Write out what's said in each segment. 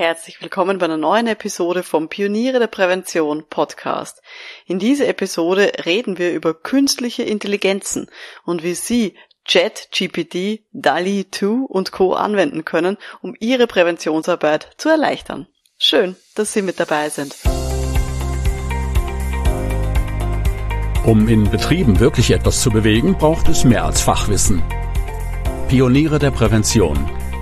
herzlich willkommen bei einer neuen Episode vom Pioniere der Prävention Podcast. In dieser Episode reden wir über künstliche Intelligenzen und wie Sie ChatGPT, DALI 2 und Co. anwenden können, um Ihre Präventionsarbeit zu erleichtern. Schön, dass Sie mit dabei sind. Um in Betrieben wirklich etwas zu bewegen, braucht es mehr als Fachwissen. Pioniere der Prävention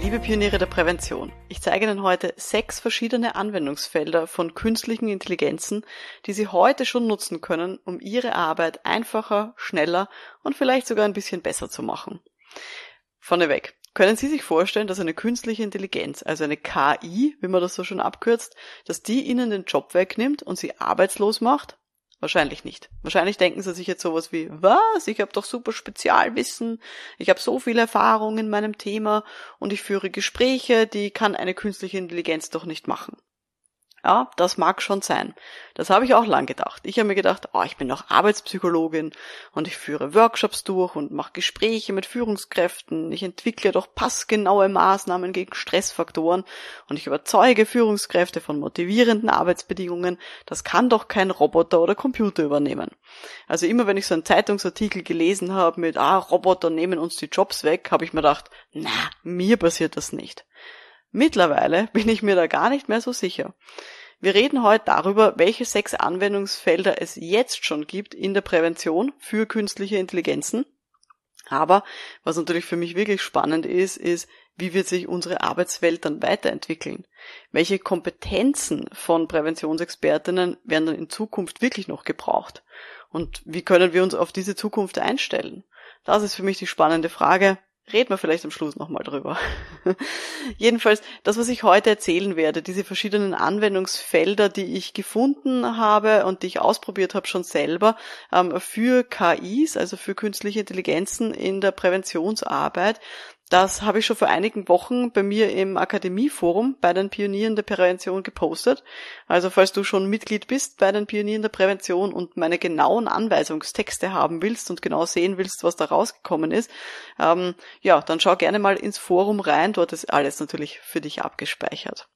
Liebe Pioniere der Prävention, ich zeige Ihnen heute sechs verschiedene Anwendungsfelder von künstlichen Intelligenzen, die Sie heute schon nutzen können, um Ihre Arbeit einfacher, schneller und vielleicht sogar ein bisschen besser zu machen. Vorneweg. Können Sie sich vorstellen, dass eine künstliche Intelligenz, also eine KI, wie man das so schon abkürzt, dass die Ihnen den Job wegnimmt und Sie arbeitslos macht? Wahrscheinlich nicht. Wahrscheinlich denken sie sich jetzt sowas wie, was? Ich habe doch super Spezialwissen, ich habe so viel Erfahrung in meinem Thema und ich führe Gespräche, die kann eine künstliche Intelligenz doch nicht machen. Ja, das mag schon sein. Das habe ich auch lang gedacht. Ich habe mir gedacht, oh, ich bin doch Arbeitspsychologin und ich führe Workshops durch und mache Gespräche mit Führungskräften. Ich entwickle doch passgenaue Maßnahmen gegen Stressfaktoren und ich überzeuge Führungskräfte von motivierenden Arbeitsbedingungen. Das kann doch kein Roboter oder Computer übernehmen. Also immer wenn ich so einen Zeitungsartikel gelesen habe mit, ah, Roboter nehmen uns die Jobs weg, habe ich mir gedacht, na, mir passiert das nicht. Mittlerweile bin ich mir da gar nicht mehr so sicher. Wir reden heute darüber, welche sechs Anwendungsfelder es jetzt schon gibt in der Prävention für künstliche Intelligenzen. Aber was natürlich für mich wirklich spannend ist, ist, wie wird sich unsere Arbeitswelt dann weiterentwickeln? Welche Kompetenzen von Präventionsexpertinnen werden dann in Zukunft wirklich noch gebraucht? Und wie können wir uns auf diese Zukunft einstellen? Das ist für mich die spannende Frage Reden wir vielleicht am Schluss nochmal drüber. Jedenfalls, das, was ich heute erzählen werde, diese verschiedenen Anwendungsfelder, die ich gefunden habe und die ich ausprobiert habe schon selber ähm, für KIs, also für künstliche Intelligenzen in der Präventionsarbeit, das habe ich schon vor einigen Wochen bei mir im Akademieforum bei den Pionieren der Prävention gepostet. Also falls du schon Mitglied bist bei den Pionieren der Prävention und meine genauen Anweisungstexte haben willst und genau sehen willst, was da rausgekommen ist, ähm, ja, dann schau gerne mal ins Forum rein. Dort ist alles natürlich für dich abgespeichert.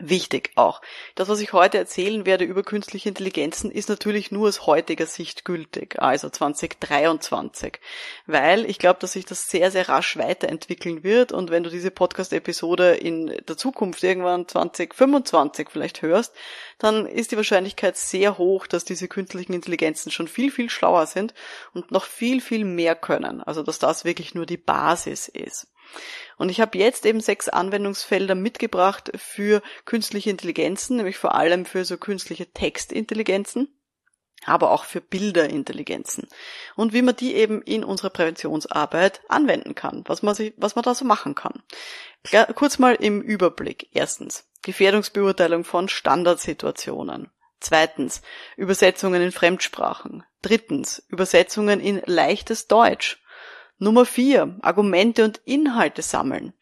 Wichtig auch. Das, was ich heute erzählen werde über künstliche Intelligenzen, ist natürlich nur aus heutiger Sicht gültig, also 2023. Weil ich glaube, dass sich das sehr, sehr rasch weiterentwickeln wird und wenn du diese Podcast-Episode in der Zukunft irgendwann 2025 vielleicht hörst, dann ist die Wahrscheinlichkeit sehr hoch, dass diese künstlichen Intelligenzen schon viel, viel schlauer sind und noch viel, viel mehr können. Also dass das wirklich nur die Basis ist. Und ich habe jetzt eben sechs Anwendungsfelder mitgebracht für künstliche Intelligenzen, nämlich vor allem für so künstliche Textintelligenzen aber auch für Bilderintelligenzen und wie man die eben in unserer Präventionsarbeit anwenden kann, was man, sich, was man da so machen kann. Kurz mal im Überblick. Erstens, Gefährdungsbeurteilung von Standardsituationen. Zweitens, Übersetzungen in Fremdsprachen. Drittens, Übersetzungen in leichtes Deutsch. Nummer vier, Argumente und Inhalte sammeln.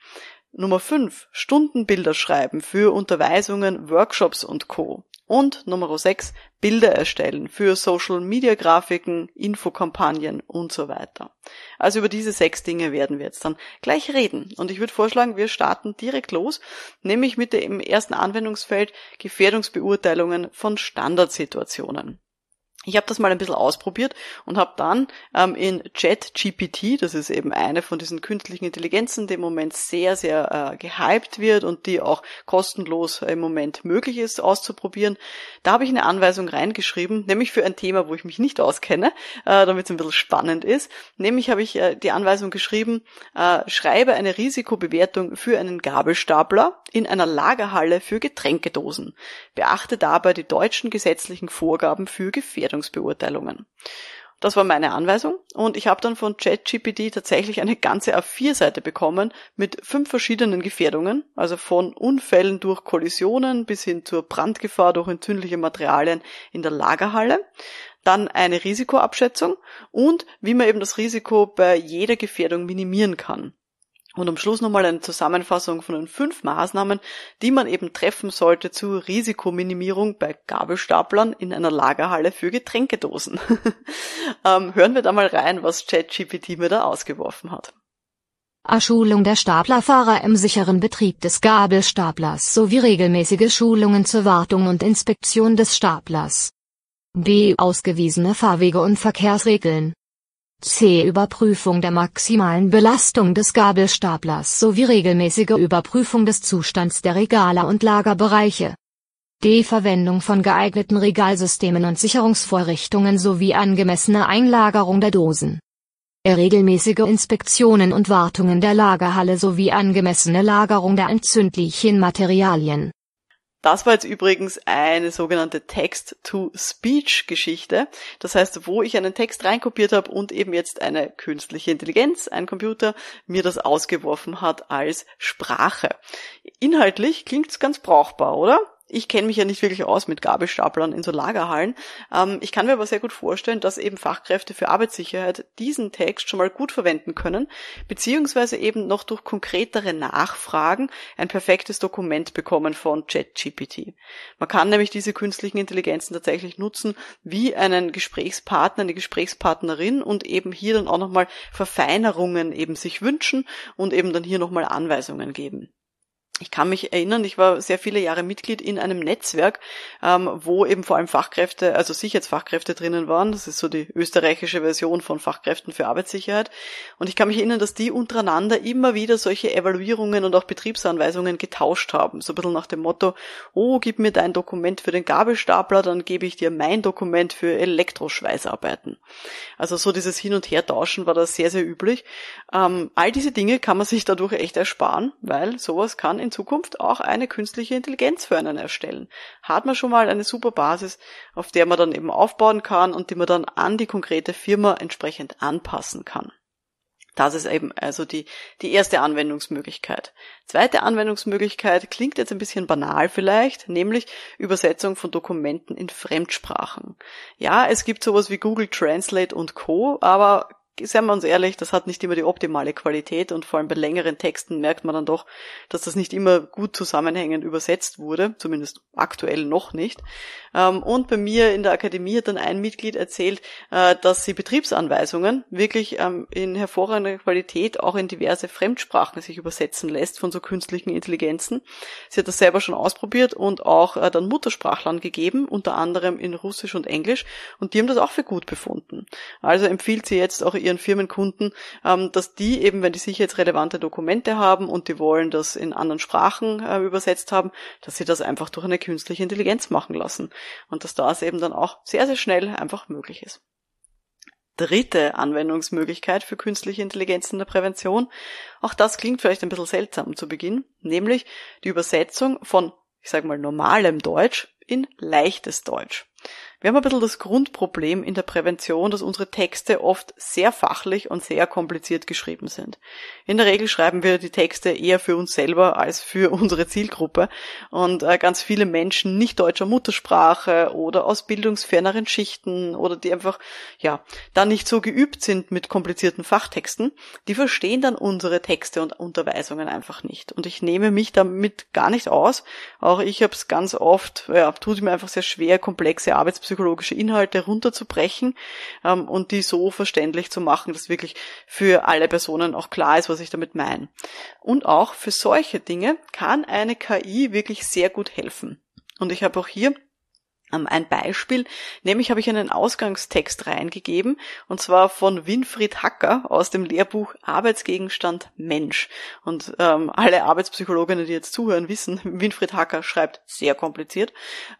Nummer fünf, Stundenbilder schreiben für Unterweisungen, Workshops und Co. Und Nummer sechs, Bilder erstellen für Social Media Grafiken, Infokampagnen und so weiter. Also über diese sechs Dinge werden wir jetzt dann gleich reden. Und ich würde vorschlagen, wir starten direkt los, nämlich mit dem ersten Anwendungsfeld Gefährdungsbeurteilungen von Standardsituationen. Ich habe das mal ein bisschen ausprobiert und habe dann ähm, in ChatGPT, das ist eben eine von diesen künstlichen Intelligenzen, die im Moment sehr, sehr äh, gehypt wird und die auch kostenlos im Moment möglich ist auszuprobieren, da habe ich eine Anweisung reingeschrieben, nämlich für ein Thema, wo ich mich nicht auskenne, äh, damit es ein bisschen spannend ist. Nämlich habe ich äh, die Anweisung geschrieben, äh, schreibe eine Risikobewertung für einen Gabelstapler in einer Lagerhalle für Getränkedosen. Beachte dabei die deutschen gesetzlichen Vorgaben für Gefährdung. Bewertungsbeurteilungen. Das war meine Anweisung und ich habe dann von ChatGPT tatsächlich eine ganze A4-Seite bekommen mit fünf verschiedenen Gefährdungen, also von Unfällen durch Kollisionen bis hin zur Brandgefahr durch entzündliche Materialien in der Lagerhalle, dann eine Risikoabschätzung und wie man eben das Risiko bei jeder Gefährdung minimieren kann. Und am Schluss nochmal eine Zusammenfassung von den fünf Maßnahmen, die man eben treffen sollte zur Risikominimierung bei Gabelstaplern in einer Lagerhalle für Getränkedosen. ähm, hören wir da mal rein, was ChatGPT mir da ausgeworfen hat. A-Schulung der Staplerfahrer im sicheren Betrieb des Gabelstaplers sowie regelmäßige Schulungen zur Wartung und Inspektion des Staplers. B. Ausgewiesene Fahrwege und Verkehrsregeln. C. Überprüfung der maximalen Belastung des Gabelstaplers sowie regelmäßige Überprüfung des Zustands der Regale und Lagerbereiche. D. Verwendung von geeigneten Regalsystemen und Sicherungsvorrichtungen sowie angemessene Einlagerung der Dosen. Regelmäßige Inspektionen und Wartungen der Lagerhalle sowie angemessene Lagerung der entzündlichen Materialien. Das war jetzt übrigens eine sogenannte Text-to-Speech-Geschichte. Das heißt, wo ich einen Text reinkopiert habe und eben jetzt eine künstliche Intelligenz, ein Computer, mir das ausgeworfen hat als Sprache. Inhaltlich klingt es ganz brauchbar, oder? Ich kenne mich ja nicht wirklich aus mit Gabelstaplern in so Lagerhallen. Ähm, ich kann mir aber sehr gut vorstellen, dass eben Fachkräfte für Arbeitssicherheit diesen Text schon mal gut verwenden können, beziehungsweise eben noch durch konkretere Nachfragen ein perfektes Dokument bekommen von ChatGPT. Man kann nämlich diese künstlichen Intelligenzen tatsächlich nutzen wie einen Gesprächspartner, eine Gesprächspartnerin und eben hier dann auch nochmal Verfeinerungen eben sich wünschen und eben dann hier nochmal Anweisungen geben ich kann mich erinnern, ich war sehr viele Jahre Mitglied in einem Netzwerk, ähm, wo eben vor allem Fachkräfte, also Sicherheitsfachkräfte drinnen waren. Das ist so die österreichische Version von Fachkräften für Arbeitssicherheit. Und ich kann mich erinnern, dass die untereinander immer wieder solche Evaluierungen und auch Betriebsanweisungen getauscht haben. So ein bisschen nach dem Motto, oh, gib mir dein Dokument für den Gabelstapler, dann gebe ich dir mein Dokument für Elektroschweißarbeiten. Also so dieses Hin- und Her-Tauschen war da sehr, sehr üblich. Ähm, all diese Dinge kann man sich dadurch echt ersparen, weil sowas kann in Zukunft auch eine künstliche Intelligenz für einen erstellen. Hat man schon mal eine super Basis, auf der man dann eben aufbauen kann und die man dann an die konkrete Firma entsprechend anpassen kann. Das ist eben also die, die erste Anwendungsmöglichkeit. Zweite Anwendungsmöglichkeit klingt jetzt ein bisschen banal vielleicht, nämlich Übersetzung von Dokumenten in Fremdsprachen. Ja, es gibt sowas wie Google Translate und Co., aber seien wir uns ehrlich, das hat nicht immer die optimale Qualität und vor allem bei längeren Texten merkt man dann doch, dass das nicht immer gut zusammenhängend übersetzt wurde, zumindest aktuell noch nicht. Ähm, und bei mir in der Akademie hat dann ein Mitglied erzählt, äh, dass sie Betriebsanweisungen wirklich ähm, in hervorragender Qualität auch in diverse Fremdsprachen sich übersetzen lässt von so künstlichen Intelligenzen. Sie hat das selber schon ausprobiert und auch äh, dann Muttersprachlern gegeben, unter anderem in Russisch und Englisch und die haben das auch für gut befunden. Also empfiehlt sie jetzt auch ihren Firmenkunden, ähm, dass die eben, wenn die sicherheitsrelevante Dokumente haben und die wollen das in anderen Sprachen äh, übersetzt haben, dass sie das einfach durch eine künstliche Intelligenz machen lassen. Und dass das eben dann auch sehr, sehr schnell einfach möglich ist. Dritte Anwendungsmöglichkeit für künstliche Intelligenz in der Prävention. Auch das klingt vielleicht ein bisschen seltsam zu Beginn, nämlich die Übersetzung von, ich sage mal, normalem Deutsch in leichtes Deutsch. Wir haben ein bisschen das Grundproblem in der Prävention, dass unsere Texte oft sehr fachlich und sehr kompliziert geschrieben sind. In der Regel schreiben wir die Texte eher für uns selber als für unsere Zielgruppe und äh, ganz viele Menschen nicht deutscher Muttersprache oder aus bildungsferneren Schichten oder die einfach, ja, da nicht so geübt sind mit komplizierten Fachtexten, die verstehen dann unsere Texte und Unterweisungen einfach nicht. Und ich nehme mich damit gar nicht aus. Auch ich habe es ganz oft, ja, tut mir einfach sehr schwer, komplexe Arbeits psychologische Inhalte runterzubrechen ähm, und die so verständlich zu machen, dass wirklich für alle Personen auch klar ist, was ich damit meine. Und auch für solche Dinge kann eine KI wirklich sehr gut helfen. Und ich habe auch hier ein Beispiel, nämlich habe ich einen Ausgangstext reingegeben, und zwar von Winfried Hacker aus dem Lehrbuch Arbeitsgegenstand Mensch. Und ähm, alle Arbeitspsychologinnen, die jetzt zuhören, wissen, Winfried Hacker schreibt sehr kompliziert,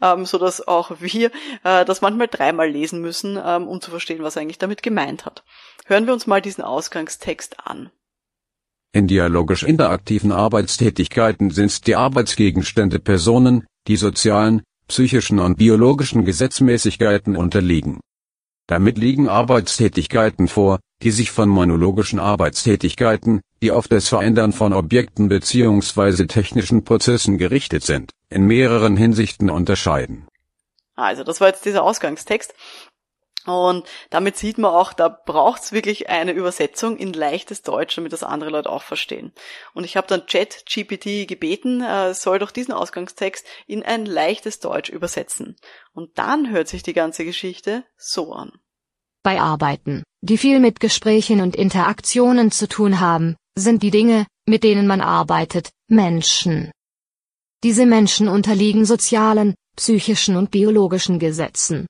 ähm, so dass auch wir äh, das manchmal dreimal lesen müssen, ähm, um zu verstehen, was er eigentlich damit gemeint hat. Hören wir uns mal diesen Ausgangstext an. In dialogisch interaktiven Arbeitstätigkeiten sind die Arbeitsgegenstände Personen, die sozialen, psychischen und biologischen Gesetzmäßigkeiten unterliegen. Damit liegen Arbeitstätigkeiten vor, die sich von monologischen Arbeitstätigkeiten, die auf das Verändern von Objekten bzw. technischen Prozessen gerichtet sind, in mehreren Hinsichten unterscheiden. Also, das war jetzt dieser Ausgangstext. Und damit sieht man auch, da braucht's wirklich eine Übersetzung in leichtes Deutsch, damit das andere Leute auch verstehen. Und ich habe dann Chat GPT gebeten, äh, soll doch diesen Ausgangstext in ein leichtes Deutsch übersetzen. Und dann hört sich die ganze Geschichte so an. Bei Arbeiten, die viel mit Gesprächen und Interaktionen zu tun haben, sind die Dinge, mit denen man arbeitet, Menschen. Diese Menschen unterliegen sozialen, psychischen und biologischen Gesetzen.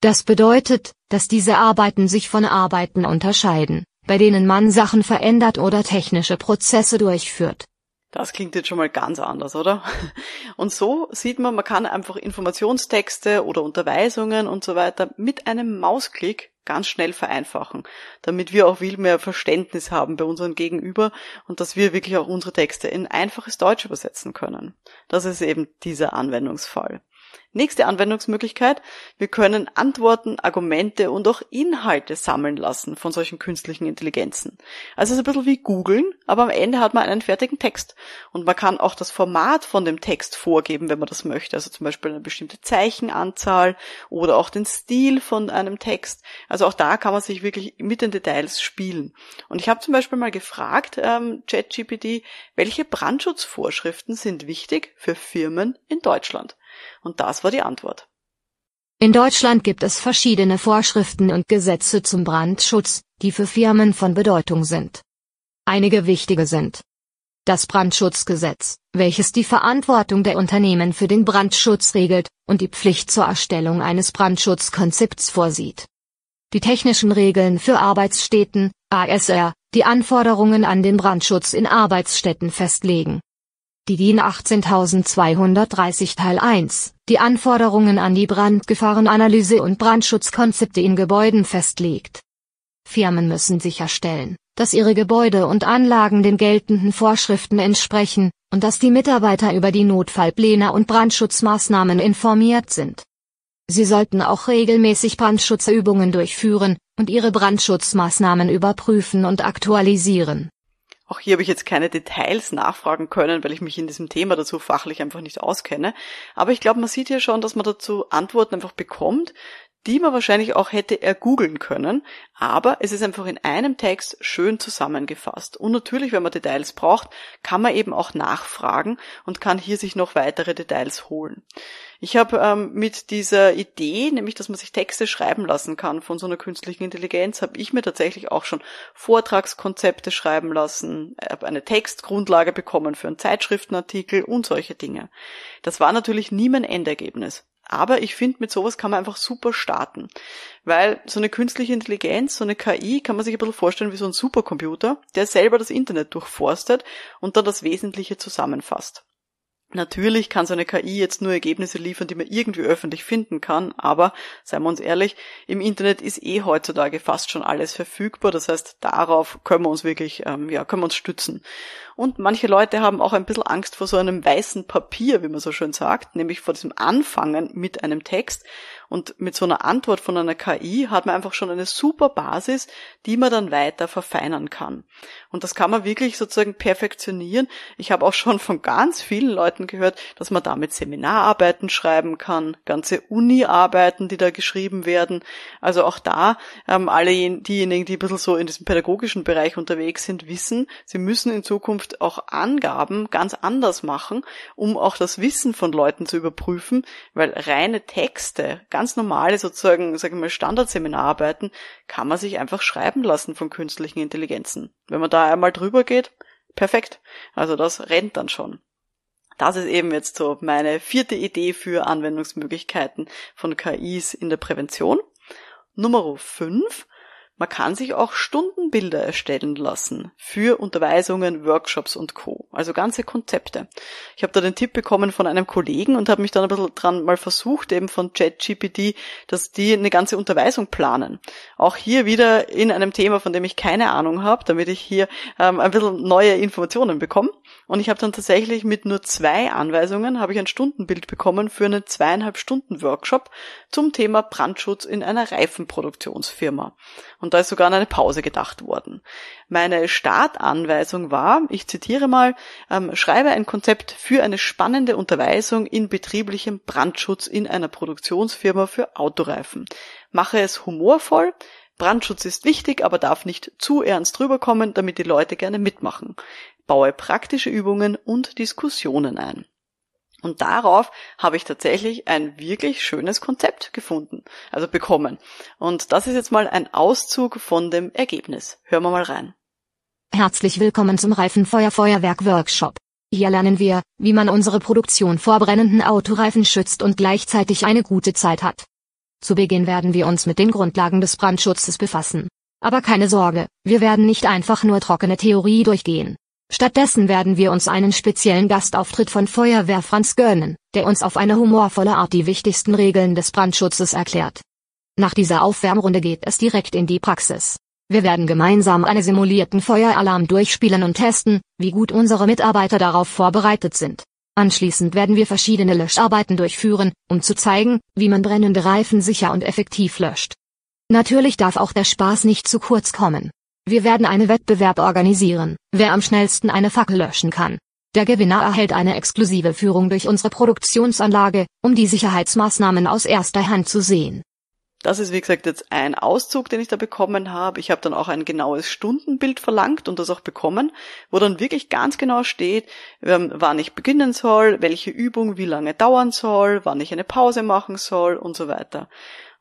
Das bedeutet, dass diese Arbeiten sich von Arbeiten unterscheiden, bei denen man Sachen verändert oder technische Prozesse durchführt. Das klingt jetzt schon mal ganz anders, oder? Und so sieht man, man kann einfach Informationstexte oder Unterweisungen und so weiter mit einem Mausklick ganz schnell vereinfachen, damit wir auch viel mehr Verständnis haben bei unseren Gegenüber und dass wir wirklich auch unsere Texte in einfaches Deutsch übersetzen können. Das ist eben dieser Anwendungsfall. Nächste Anwendungsmöglichkeit. Wir können Antworten, Argumente und auch Inhalte sammeln lassen von solchen künstlichen Intelligenzen. Also es ist ein bisschen wie googeln, aber am Ende hat man einen fertigen Text. Und man kann auch das Format von dem Text vorgeben, wenn man das möchte. Also zum Beispiel eine bestimmte Zeichenanzahl oder auch den Stil von einem Text. Also auch da kann man sich wirklich mit den Details spielen. Und ich habe zum Beispiel mal gefragt, ähm, ChatGPT, welche Brandschutzvorschriften sind wichtig für Firmen in Deutschland? Und das war die Antwort. In Deutschland gibt es verschiedene Vorschriften und Gesetze zum Brandschutz, die für Firmen von Bedeutung sind. Einige wichtige sind das Brandschutzgesetz, welches die Verantwortung der Unternehmen für den Brandschutz regelt und die Pflicht zur Erstellung eines Brandschutzkonzepts vorsieht. Die technischen Regeln für Arbeitsstätten, ASR, die Anforderungen an den Brandschutz in Arbeitsstätten festlegen die DIN 18230 Teil 1, die Anforderungen an die Brandgefahrenanalyse und Brandschutzkonzepte in Gebäuden festlegt. Firmen müssen sicherstellen, dass ihre Gebäude und Anlagen den geltenden Vorschriften entsprechen und dass die Mitarbeiter über die Notfallpläne und Brandschutzmaßnahmen informiert sind. Sie sollten auch regelmäßig Brandschutzübungen durchführen und ihre Brandschutzmaßnahmen überprüfen und aktualisieren. Auch hier habe ich jetzt keine Details nachfragen können, weil ich mich in diesem Thema dazu fachlich einfach nicht auskenne. Aber ich glaube, man sieht hier schon, dass man dazu Antworten einfach bekommt, die man wahrscheinlich auch hätte ergoogeln können, aber es ist einfach in einem Text schön zusammengefasst. Und natürlich, wenn man Details braucht, kann man eben auch nachfragen und kann hier sich noch weitere Details holen. Ich habe ähm, mit dieser Idee, nämlich dass man sich Texte schreiben lassen kann von so einer künstlichen Intelligenz, habe ich mir tatsächlich auch schon Vortragskonzepte schreiben lassen, habe eine Textgrundlage bekommen für einen Zeitschriftenartikel und solche Dinge. Das war natürlich nie mein Endergebnis. Aber ich finde, mit sowas kann man einfach super starten. Weil so eine künstliche Intelligenz, so eine KI, kann man sich ein bisschen vorstellen wie so ein Supercomputer, der selber das Internet durchforstet und dann das Wesentliche zusammenfasst. Natürlich kann so eine KI jetzt nur Ergebnisse liefern, die man irgendwie öffentlich finden kann, aber seien wir uns ehrlich, im Internet ist eh heutzutage fast schon alles verfügbar. Das heißt, darauf können wir uns wirklich, ähm, ja, können wir uns stützen. Und manche Leute haben auch ein bisschen Angst vor so einem weißen Papier, wie man so schön sagt, nämlich vor diesem Anfangen mit einem Text. Und mit so einer Antwort von einer KI hat man einfach schon eine super Basis, die man dann weiter verfeinern kann. Und das kann man wirklich sozusagen perfektionieren. Ich habe auch schon von ganz vielen Leuten gehört, dass man damit Seminararbeiten schreiben kann, ganze Uni-Arbeiten, die da geschrieben werden. Also auch da, ähm, alle diejenigen, die ein bisschen so in diesem pädagogischen Bereich unterwegs sind, wissen, sie müssen in Zukunft auch Angaben ganz anders machen, um auch das Wissen von Leuten zu überprüfen, weil reine Texte, ganz normale sozusagen, sagen wir mal, Standardseminararbeiten kann man sich einfach schreiben lassen von künstlichen Intelligenzen. Wenn man da einmal drüber geht, perfekt. Also das rennt dann schon. Das ist eben jetzt so meine vierte Idee für Anwendungsmöglichkeiten von KIs in der Prävention. Nummer fünf man kann sich auch Stundenbilder erstellen lassen für Unterweisungen, Workshops und Co. Also ganze Konzepte. Ich habe da den Tipp bekommen von einem Kollegen und habe mich dann ein bisschen dran mal versucht, eben von ChatGPT, dass die eine ganze Unterweisung planen. Auch hier wieder in einem Thema, von dem ich keine Ahnung habe, damit ich hier ähm, ein bisschen neue Informationen bekomme. Und ich habe dann tatsächlich mit nur zwei Anweisungen habe ich ein Stundenbild bekommen für einen zweieinhalb Stunden Workshop zum Thema Brandschutz in einer Reifenproduktionsfirma. Da ist sogar an eine Pause gedacht worden. Meine Startanweisung war, ich zitiere mal, ähm, schreibe ein Konzept für eine spannende Unterweisung in betrieblichem Brandschutz in einer Produktionsfirma für Autoreifen. Mache es humorvoll, Brandschutz ist wichtig, aber darf nicht zu ernst rüberkommen, damit die Leute gerne mitmachen. Baue praktische Übungen und Diskussionen ein. Und darauf habe ich tatsächlich ein wirklich schönes Konzept gefunden, also bekommen. Und das ist jetzt mal ein Auszug von dem Ergebnis. Hören wir mal rein. Herzlich willkommen zum Reifenfeuerfeuerwerk Workshop. Hier lernen wir, wie man unsere Produktion vor brennenden Autoreifen schützt und gleichzeitig eine gute Zeit hat. Zu Beginn werden wir uns mit den Grundlagen des Brandschutzes befassen. Aber keine Sorge, wir werden nicht einfach nur trockene Theorie durchgehen. Stattdessen werden wir uns einen speziellen Gastauftritt von Feuerwehr Franz gönnen, der uns auf eine humorvolle Art die wichtigsten Regeln des Brandschutzes erklärt. Nach dieser Aufwärmrunde geht es direkt in die Praxis. Wir werden gemeinsam einen simulierten Feueralarm durchspielen und testen, wie gut unsere Mitarbeiter darauf vorbereitet sind. Anschließend werden wir verschiedene Löscharbeiten durchführen, um zu zeigen, wie man brennende Reifen sicher und effektiv löscht. Natürlich darf auch der Spaß nicht zu kurz kommen. Wir werden einen Wettbewerb organisieren, wer am schnellsten eine Fackel löschen kann. Der Gewinner erhält eine exklusive Führung durch unsere Produktionsanlage, um die Sicherheitsmaßnahmen aus erster Hand zu sehen. Das ist wie gesagt jetzt ein Auszug, den ich da bekommen habe. Ich habe dann auch ein genaues Stundenbild verlangt und das auch bekommen, wo dann wirklich ganz genau steht, ähm, wann ich beginnen soll, welche Übung wie lange dauern soll, wann ich eine Pause machen soll und so weiter.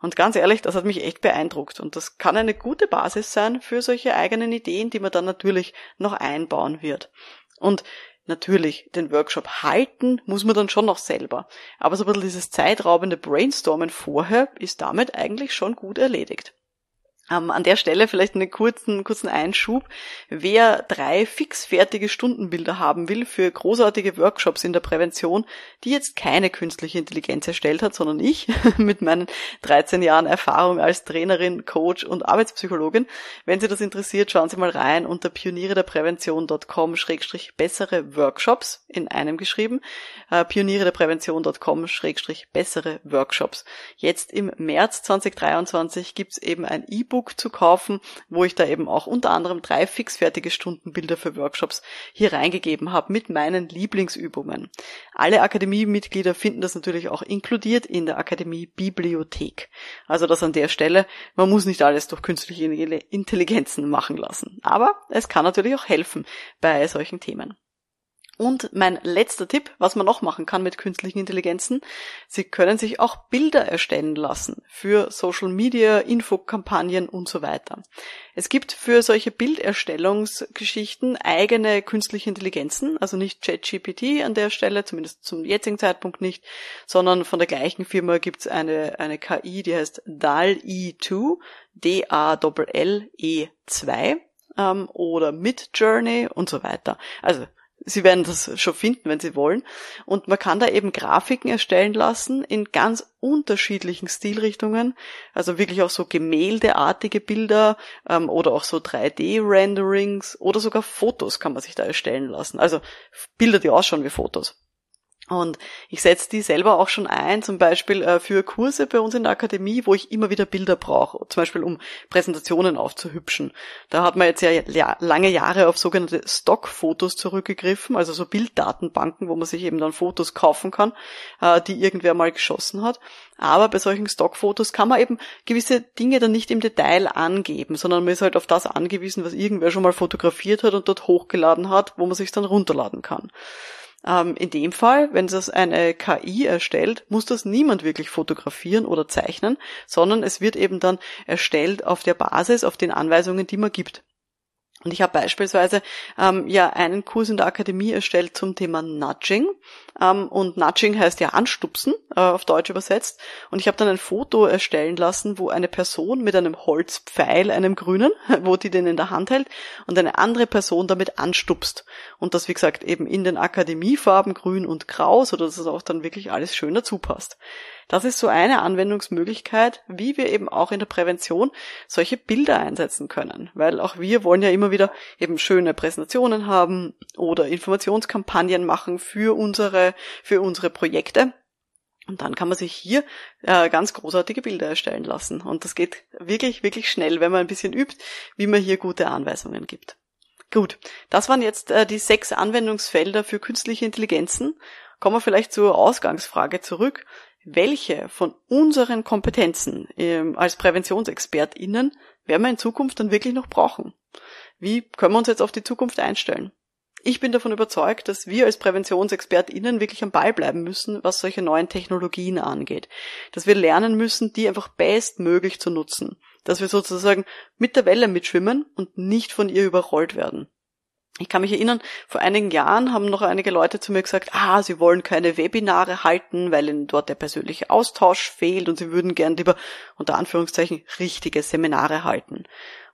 Und ganz ehrlich, das hat mich echt beeindruckt. Und das kann eine gute Basis sein für solche eigenen Ideen, die man dann natürlich noch einbauen wird. Und natürlich, den Workshop halten muss man dann schon noch selber. Aber so ein bisschen dieses zeitraubende Brainstormen vorher ist damit eigentlich schon gut erledigt. Ähm, an der Stelle vielleicht einen kurzen, kurzen Einschub. Wer drei fixfertige Stundenbilder haben will für großartige Workshops in der Prävention, die jetzt keine künstliche Intelligenz erstellt hat, sondern ich mit meinen 13 Jahren Erfahrung als Trainerin, Coach und Arbeitspsychologin. Wenn Sie das interessiert, schauen Sie mal rein unter pionierederprävention.com-bessere Workshops in einem geschrieben. Äh, pionierederprävention.com-bessere Workshops. Jetzt im März 2023 gibt's eben ein E-Book E-Book zu kaufen, wo ich da eben auch unter anderem drei fixfertige Stundenbilder für Workshops hier reingegeben habe mit meinen Lieblingsübungen. Alle Akademiemitglieder finden das natürlich auch inkludiert in der Akademie Bibliothek. Also das an der Stelle, man muss nicht alles durch künstliche Intelligenzen machen lassen. Aber es kann natürlich auch helfen bei solchen Themen. Und mein letzter Tipp, was man noch machen kann mit künstlichen Intelligenzen, Sie können sich auch Bilder erstellen lassen für Social Media, Infokampagnen und so weiter. Es gibt für solche Bilderstellungsgeschichten eigene künstliche Intelligenzen, also nicht ChatGPT an der Stelle, zumindest zum jetzigen Zeitpunkt nicht, sondern von der gleichen Firma gibt es eine, eine KI, die heißt DAL-E2, D-A-L-L-E-2 ähm, oder Midjourney und so weiter. Also Sie werden das schon finden, wenn Sie wollen. Und man kann da eben Grafiken erstellen lassen in ganz unterschiedlichen Stilrichtungen. Also wirklich auch so gemäldeartige Bilder ähm, oder auch so 3D-Renderings oder sogar Fotos kann man sich da erstellen lassen. Also Bilder, die ausschauen wie Fotos. Und ich setze die selber auch schon ein, zum Beispiel äh, für Kurse bei uns in der Akademie, wo ich immer wieder Bilder brauche, zum Beispiel um Präsentationen aufzuhübschen. Da hat man jetzt ja lange Jahre auf sogenannte Stockfotos zurückgegriffen, also so Bilddatenbanken, wo man sich eben dann Fotos kaufen kann, äh, die irgendwer mal geschossen hat. Aber bei solchen Stockfotos kann man eben gewisse Dinge dann nicht im Detail angeben, sondern man ist halt auf das angewiesen, was irgendwer schon mal fotografiert hat und dort hochgeladen hat, wo man sich dann runterladen kann. Ähm, in dem Fall, wenn das eine KI erstellt, muss das niemand wirklich fotografieren oder zeichnen, sondern es wird eben dann erstellt auf der Basis, auf den Anweisungen, die man gibt. Und ich habe beispielsweise ähm, ja einen Kurs in der Akademie erstellt zum Thema Nudging. Ähm, und Nudging heißt ja anstupsen, äh, auf Deutsch übersetzt. Und ich habe dann ein Foto erstellen lassen, wo eine Person mit einem Holzpfeil, einem grünen, wo die den in der Hand hält, und eine andere Person damit anstupst. Und das, wie gesagt, eben in den Akademiefarben grün und grau, sodass es auch dann wirklich alles schön dazu passt. Das ist so eine Anwendungsmöglichkeit, wie wir eben auch in der Prävention solche Bilder einsetzen können. Weil auch wir wollen ja immer wieder eben schöne Präsentationen haben oder Informationskampagnen machen für unsere, für unsere Projekte. Und dann kann man sich hier äh, ganz großartige Bilder erstellen lassen. Und das geht wirklich, wirklich schnell, wenn man ein bisschen übt, wie man hier gute Anweisungen gibt. Gut, das waren jetzt äh, die sechs Anwendungsfelder für künstliche Intelligenzen. Kommen wir vielleicht zur Ausgangsfrage zurück. Welche von unseren Kompetenzen ähm, als PräventionsexpertInnen werden wir in Zukunft dann wirklich noch brauchen? Wie können wir uns jetzt auf die Zukunft einstellen? Ich bin davon überzeugt, dass wir als PräventionsexpertInnen wirklich am Ball bleiben müssen, was solche neuen Technologien angeht. Dass wir lernen müssen, die einfach bestmöglich zu nutzen. Dass wir sozusagen mit der Welle mitschwimmen und nicht von ihr überrollt werden. Ich kann mich erinnern, vor einigen Jahren haben noch einige Leute zu mir gesagt, ah, sie wollen keine Webinare halten, weil ihnen dort der persönliche Austausch fehlt und sie würden gern lieber unter Anführungszeichen richtige Seminare halten.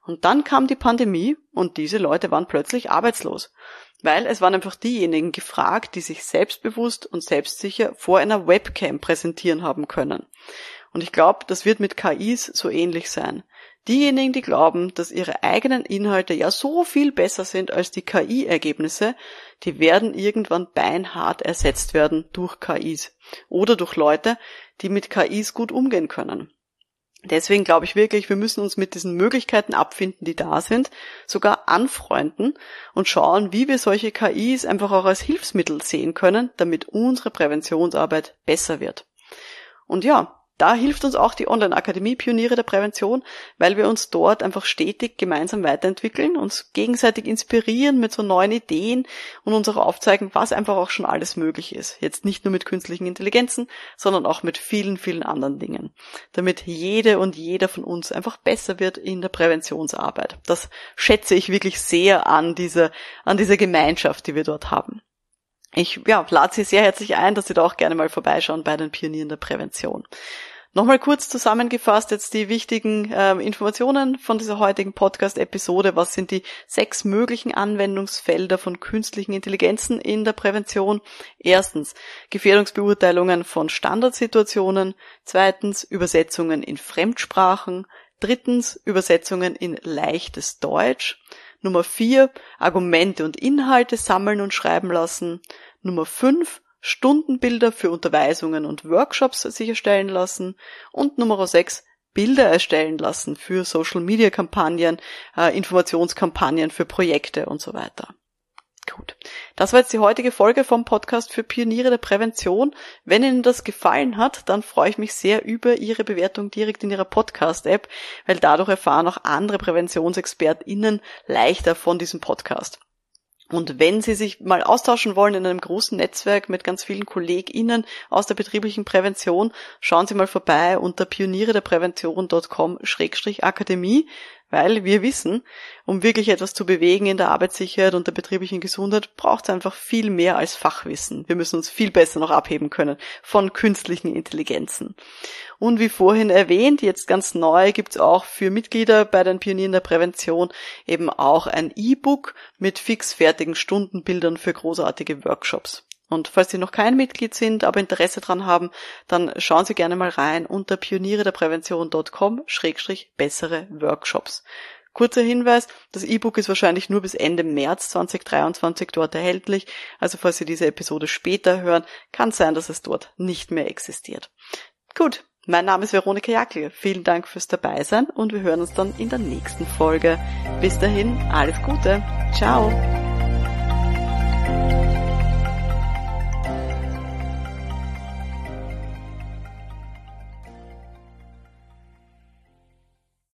Und dann kam die Pandemie und diese Leute waren plötzlich arbeitslos. Weil es waren einfach diejenigen gefragt, die sich selbstbewusst und selbstsicher vor einer Webcam präsentieren haben können. Und ich glaube, das wird mit KIs so ähnlich sein. Diejenigen, die glauben, dass ihre eigenen Inhalte ja so viel besser sind als die KI-Ergebnisse, die werden irgendwann beinhart ersetzt werden durch KIs oder durch Leute, die mit KIs gut umgehen können. Deswegen glaube ich wirklich, wir müssen uns mit diesen Möglichkeiten abfinden, die da sind, sogar anfreunden und schauen, wie wir solche KIs einfach auch als Hilfsmittel sehen können, damit unsere Präventionsarbeit besser wird. Und ja, da hilft uns auch die Online-Akademie Pioniere der Prävention, weil wir uns dort einfach stetig gemeinsam weiterentwickeln, uns gegenseitig inspirieren mit so neuen Ideen und uns auch aufzeigen, was einfach auch schon alles möglich ist. Jetzt nicht nur mit künstlichen Intelligenzen, sondern auch mit vielen, vielen anderen Dingen. Damit jede und jeder von uns einfach besser wird in der Präventionsarbeit. Das schätze ich wirklich sehr an dieser, an dieser Gemeinschaft, die wir dort haben. Ich ja, lade Sie sehr herzlich ein, dass Sie da auch gerne mal vorbeischauen bei den Pionieren der Prävention. Nochmal kurz zusammengefasst jetzt die wichtigen äh, Informationen von dieser heutigen Podcast-Episode. Was sind die sechs möglichen Anwendungsfelder von künstlichen Intelligenzen in der Prävention? Erstens Gefährdungsbeurteilungen von Standardsituationen. Zweitens Übersetzungen in Fremdsprachen. Drittens Übersetzungen in leichtes Deutsch. Nummer vier Argumente und Inhalte sammeln und schreiben lassen. Nummer fünf Stundenbilder für Unterweisungen und Workshops sicherstellen lassen und Nummer 6 Bilder erstellen lassen für Social-Media-Kampagnen, äh, Informationskampagnen für Projekte und so weiter. Gut. Das war jetzt die heutige Folge vom Podcast für Pioniere der Prävention. Wenn Ihnen das gefallen hat, dann freue ich mich sehr über Ihre Bewertung direkt in Ihrer Podcast-App, weil dadurch erfahren auch andere PräventionsexpertInnen leichter von diesem Podcast. Und wenn Sie sich mal austauschen wollen in einem großen Netzwerk mit ganz vielen KollegInnen aus der betrieblichen Prävention, schauen Sie mal vorbei unter pioniere der Prävention.com-akademie weil wir wissen, um wirklich etwas zu bewegen in der Arbeitssicherheit und der betrieblichen Gesundheit, braucht es einfach viel mehr als Fachwissen. Wir müssen uns viel besser noch abheben können von künstlichen Intelligenzen. Und wie vorhin erwähnt, jetzt ganz neu gibt es auch für Mitglieder bei den Pionieren der Prävention eben auch ein E-Book mit fixfertigen Stundenbildern für großartige Workshops. Und falls Sie noch kein Mitglied sind, aber Interesse dran haben, dann schauen Sie gerne mal rein unter pionierederprävention.com-bessere Workshops. Kurzer Hinweis, das E-Book ist wahrscheinlich nur bis Ende März 2023 dort erhältlich, also falls Sie diese Episode später hören, kann sein, dass es dort nicht mehr existiert. Gut, mein Name ist Veronika Jackel, vielen Dank fürs Dabeisein und wir hören uns dann in der nächsten Folge. Bis dahin, alles Gute, ciao!